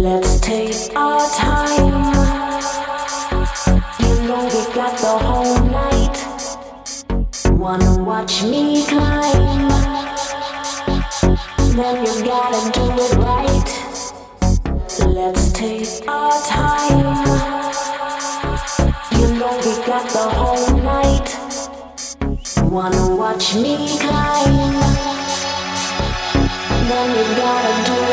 Let's take our time. You know we got the whole night. Wanna watch me climb? Then you gotta do it right. Let's take our time. You know we got the whole night. Wanna watch me climb? Then you gotta do it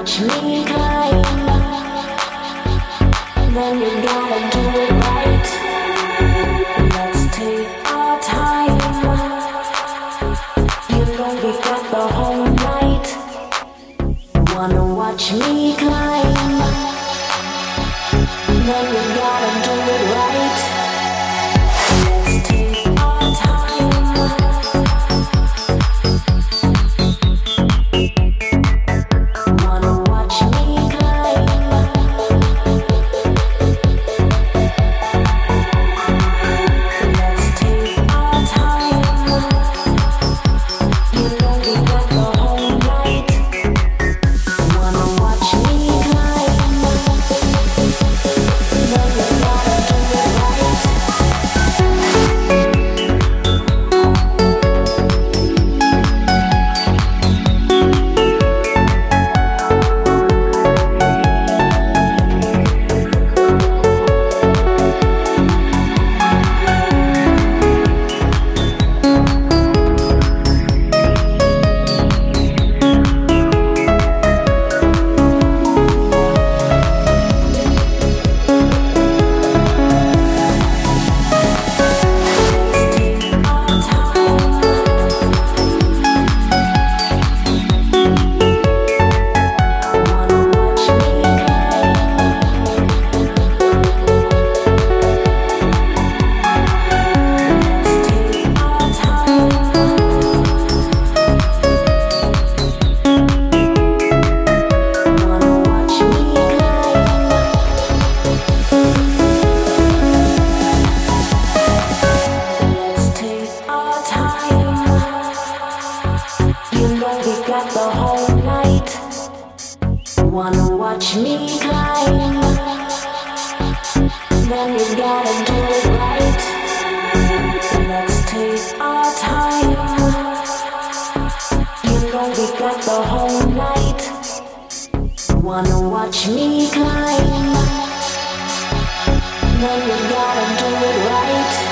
watch me climb? Then you gotta do it right. Let's take our time. You know we got the whole night. Wanna watch me climb? Then you gotta do it right.